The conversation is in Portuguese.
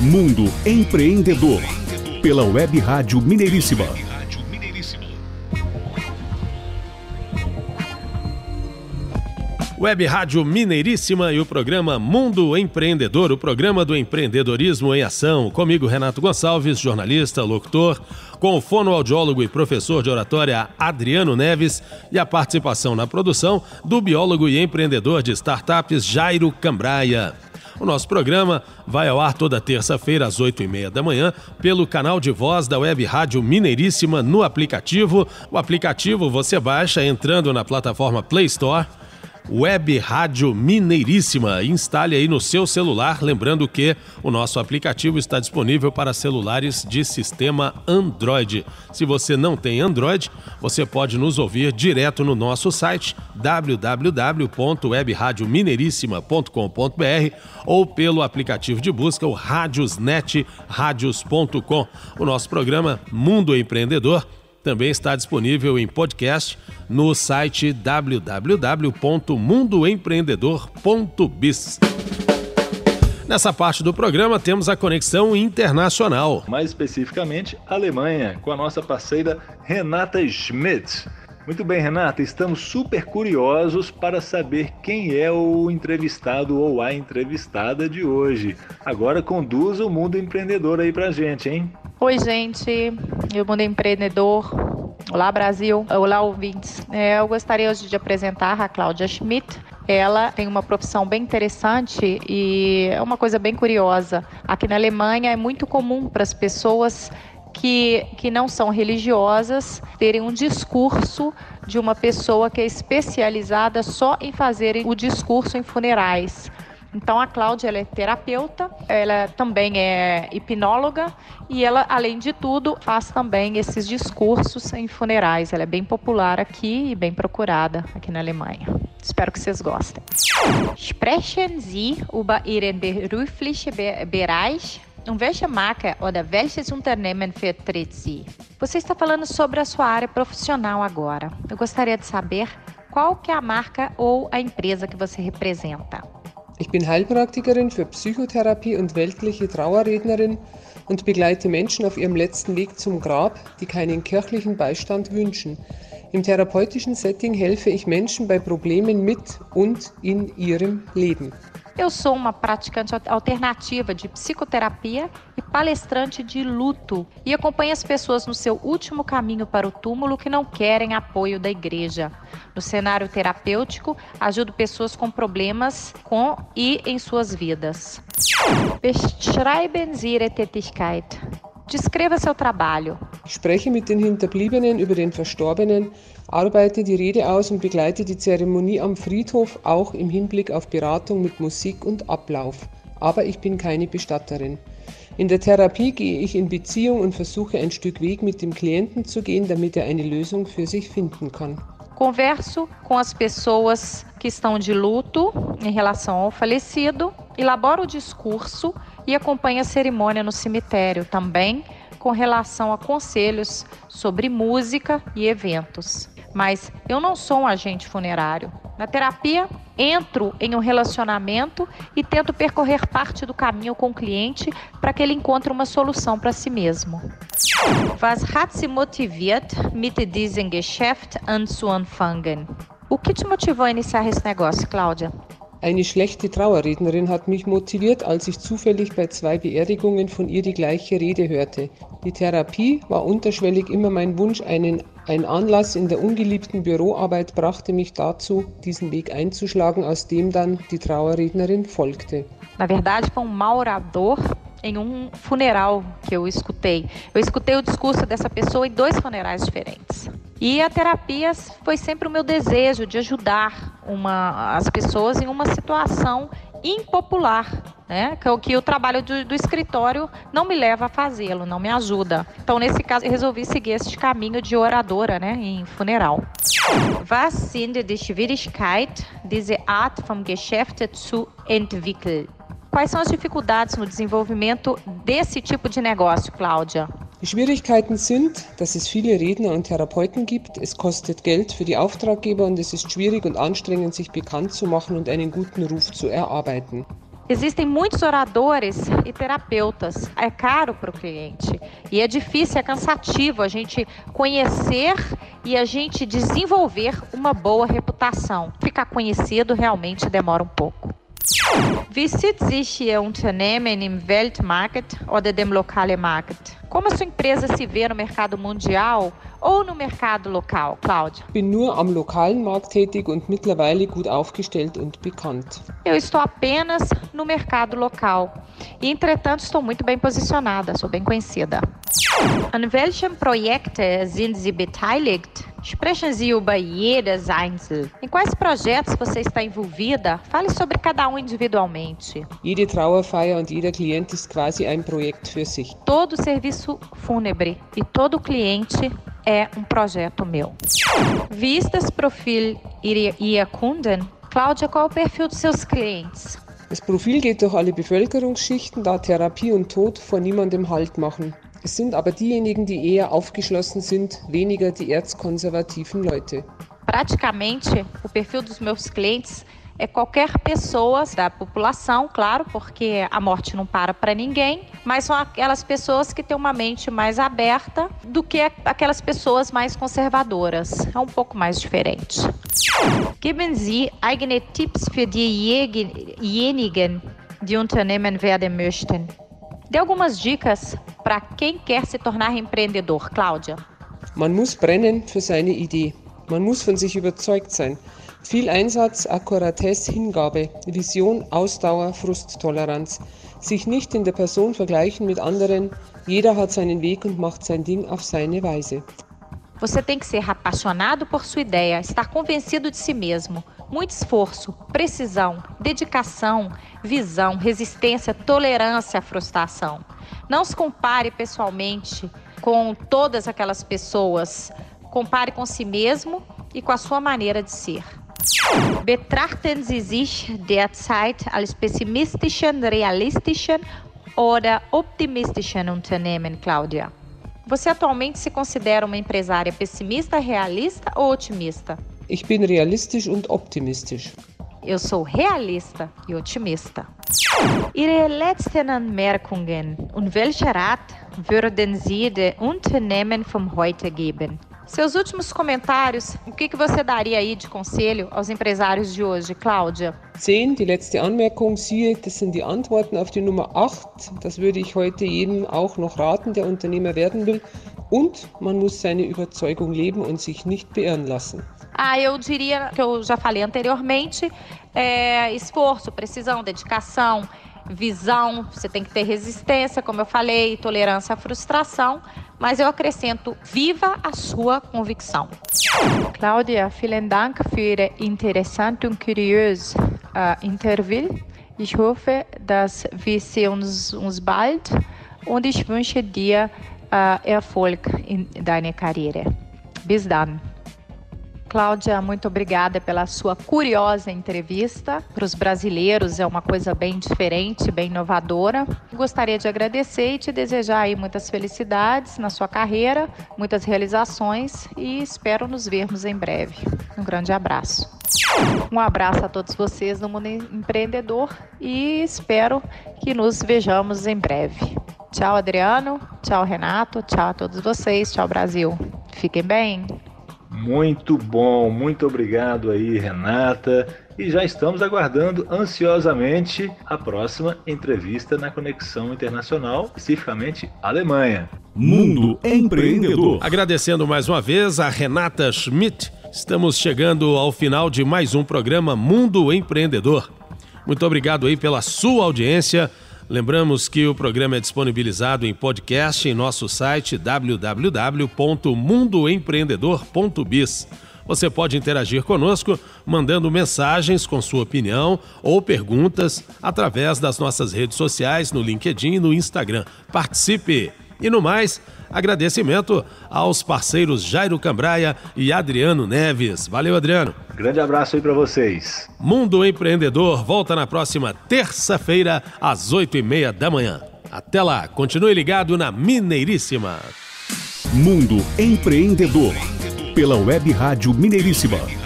Mundo Empreendedor, pela Web Rádio Mineiríssima. Web Rádio Mineiríssima e o programa Mundo Empreendedor, o programa do empreendedorismo em ação. Comigo, Renato Gonçalves, jornalista, locutor, com o fonoaudiólogo e professor de oratória Adriano Neves e a participação na produção do biólogo e empreendedor de startups Jairo Cambraia. O nosso programa vai ao ar toda terça-feira às oito e meia da manhã pelo canal de voz da Web Rádio Mineiríssima no aplicativo. O aplicativo você baixa entrando na plataforma Play Store Web Rádio Mineiríssima. Instale aí no seu celular, lembrando que o nosso aplicativo está disponível para celulares de sistema Android. Se você não tem Android, você pode nos ouvir direto no nosso site www.webradiomineiríssima.com.br ou pelo aplicativo de busca o Radiosnet radios.com. O nosso programa Mundo Empreendedor também está disponível em podcast no site www.mundoempreendedor.biz. Nessa parte do programa temos a conexão internacional. Mais especificamente, Alemanha, com a nossa parceira Renata Schmidt. Muito bem, Renata, estamos super curiosos para saber quem é o entrevistado ou a entrevistada de hoje. Agora conduza o mundo empreendedor aí pra gente, hein? Oi, gente, eu Mundo Empreendedor. Olá, Brasil. Olá, ouvintes. É, eu gostaria hoje de apresentar a Cláudia Schmidt. Ela tem uma profissão bem interessante e é uma coisa bem curiosa. Aqui na Alemanha é muito comum para as pessoas que, que não são religiosas terem um discurso de uma pessoa que é especializada só em fazer o discurso em funerais. Então a Cláudia ela é terapeuta, ela também é hipnóloga e ela, além de tudo, faz também esses discursos em funerais. Ela é bem popular aqui e bem procurada aqui na Alemanha. Espero que vocês gostem. Sprechen Sie über Ihren beruflichen Bereich um welche Marke oder welches Unternehmen vertritt Sie? Você está falando sobre a sua área profissional agora. Eu gostaria de saber qual que é a marca ou a empresa que você representa. Ich bin Heilpraktikerin für Psychotherapie und weltliche Trauerrednerin und begleite Menschen auf ihrem letzten Weg zum Grab, die keinen kirchlichen Beistand wünschen. Im therapeutischen Setting helfe ich Menschen bei Problemen mit und in ihrem Leben. Eu sou uma praticante alternativa de psicoterapia e palestrante de luto e acompanho as pessoas no seu último caminho para o túmulo que não querem apoio da igreja. No cenário terapêutico, ajudo pessoas com problemas com e em suas vidas. Beschreiben Sie Ihre Tätigkeit. Descreva seu trabalho. Ich spreche mit den Hinterbliebenen über den Verstorbenen, arbeite die Rede aus und begleite die Zeremonie am Friedhof auch im Hinblick auf Beratung mit Musik und Ablauf. Aber ich bin keine Bestatterin. In der Therapie gehe ich in Beziehung und versuche ein Stück Weg mit dem Klienten zu gehen, damit er eine Lösung für sich finden kann. Converso com as pessoas que estão de luto em relação ao falecido, elaboro o discurso e acompanho a cerimônia no cemitério também com relação a conselhos sobre música e eventos. Mas eu não sou um agente funerário. Na terapia, entro em um relacionamento e tento percorrer parte do caminho com o cliente para que ele encontre uma solução para si mesmo. Was hat Sie motiviert, mit diesem Geschäft anzufangen? O que te motivou a iniciar esse negócio, Cláudia? Eine schlechte Trauerrednerin hat mich motiviert, als ich zufällig bei zwei Beerdigungen von ihr die gleiche Rede hörte. Die Therapie war unterschwellig immer mein Wunsch, einen, ein Anlass in der ungeliebten Büroarbeit brachte mich dazu, diesen Weg einzuschlagen, aus dem dann die Trauerrednerin folgte. Na verdade, foi um mal orador em um funeral que eu escutei. Eu escutei o discurso dessa pessoa em dois funerais diferentes. E a terapia foi sempre o meu desejo de ajudar uma, as pessoas em uma situação impopular, né? Que, que o trabalho do, do escritório não me leva a fazê-lo, não me ajuda. Então, nesse caso, eu resolvi seguir esse caminho de oradora, né, em funeral. Was sind die Schwierigkeit, diese Art vom Geschäft zu entwickeln? Quais são as dificuldades no desenvolvimento desse tipo de negócio, Cláudia? Die Schwierigkeiten sind, dass es viele Redner und Therapeuten gibt, es kostet Geld für die Auftraggeber und es ist schwierig und anstrengend, sich bekannt zu machen und einen guten Ruf zu erarbeiten. Existem muitos oradores e terapeutas. É caro para o cliente e é difícil, é cansativo a gente conhecer e a gente desenvolver uma boa reputação. Ficar conhecido realmente demora um pouco. Sieht sich Ihr Unternehmen im Weltmarkt oder dem lokalen Markt? Como a sua empresa se vê no mercado mundial ou no mercado local, Cláudia? Bin nur am lokalen Markt tätig und mittlerweile gut aufgestellt und bekannt. Eu estou apenas no mercado local e, entretanto, estou muito bem posicionada, sou bem conhecida. An welchem Projekt sind Sie beteiligt? Sprechen Sie über jedes Einzel. Em quais projetos você está envolvida? Fale sobre cada um individualmente. Jede Trauerfeier und jeder Klient ist quasi ein Projekt für sich. Todo serviço fúnebre e todo cliente é um projeto meu. Wie ist das Profil Ihrer Kunden? Cláudia, qual é o perfil dos seus clientes? Das Profil geht durch alle Bevölkerungsschichten, da Therapie und Tod vor niemandem Halt machen. Es sind aber diejenigen, die eher aufgeschlossen sind, weniger die erzkonservativen Leute. Praticamente, o perfil dos meus clientes é qualquer pessoa da população, claro, porque a morte não para para ninguém, mas são aquelas pessoas que têm uma mente mais aberta do que aquelas pessoas mais conservadoras. É um pouco mais diferente. Geben Sie eigene Tipps für diejenigen, die Unternehmen werden möchten. Dê algumas dicas para quem quer se tornar empreendedor, Cláudia. Man muss brennen für seine Idee. Man muss von sich überzeugt sein. Viel Einsatz, Akkuratesse, Hingabe, Vision, Ausdauer, Frusttoleranz. Sich nicht in der Person vergleichen mit anderen. Jeder hat seinen Weg und macht sein Ding auf seine Weise. Você tem que ser apaixonado por sua ideia, estar convencido de si mesmo. Muito esforço, precisão, dedicação, visão, resistência, tolerância à frustração. Não se compare pessoalmente com todas aquelas pessoas. Compare com si mesmo e com a sua maneira de ser. Betrachten Sie sich derzeit als pessimistischen, realistischen oder optimistischen Unternehmen, Cláudia? Você atualmente se considera uma empresária pessimista, realista ou otimista? Ich bin realistisch und optimistisch. Eu sou realista e otimista. Ihre letzten Anmerkungen und welche Rat würden Sie den Unternehmen vom heute geben? Seus últimos comentários, o que, que você daria aí de conselho aos empresários de hoje, Cláudia? 10, die letzte Anmerkung, siehe, das sind die Antworten auf die Nummer 8. Das würde ich heute jedem auch noch raten, der Unternehmer werden will. Und man muss seine Überzeugung leben und sich nicht beirren lassen. Ah, eu diria que eu já falei anteriormente: é, esforço, precisão, dedicação, visão, você tem que ter resistência, como eu falei, tolerância à frustração, mas eu acrescento: viva a sua convicção. Claudia, vielen Dank für Ihre interessante und curiös uh, Interview. Ich hoffe, dass wir sehen uns, uns bald und ich wünsche dir uh, Erfolg in deiner Karriere. Bis dann. Cláudia, muito obrigada pela sua curiosa entrevista. Para os brasileiros é uma coisa bem diferente, bem inovadora. Gostaria de agradecer e te desejar aí muitas felicidades na sua carreira, muitas realizações e espero nos vermos em breve. Um grande abraço. Um abraço a todos vocês no Mundo Empreendedor e espero que nos vejamos em breve. Tchau, Adriano. Tchau, Renato. Tchau a todos vocês. Tchau, Brasil. Fiquem bem. Muito bom, muito obrigado aí, Renata. E já estamos aguardando ansiosamente a próxima entrevista na Conexão Internacional, especificamente Alemanha. Mundo Empreendedor. Agradecendo mais uma vez a Renata Schmidt. Estamos chegando ao final de mais um programa Mundo Empreendedor. Muito obrigado aí pela sua audiência. Lembramos que o programa é disponibilizado em podcast em nosso site www.mundoempreendedor.biz. Você pode interagir conosco mandando mensagens com sua opinião ou perguntas através das nossas redes sociais no LinkedIn e no Instagram. Participe! E no mais, agradecimento aos parceiros Jairo Cambraia e Adriano Neves. Valeu, Adriano. Grande abraço aí para vocês. Mundo Empreendedor volta na próxima terça-feira, às oito e meia da manhã. Até lá, continue ligado na Mineiríssima. Mundo Empreendedor, pela Web Rádio Mineiríssima.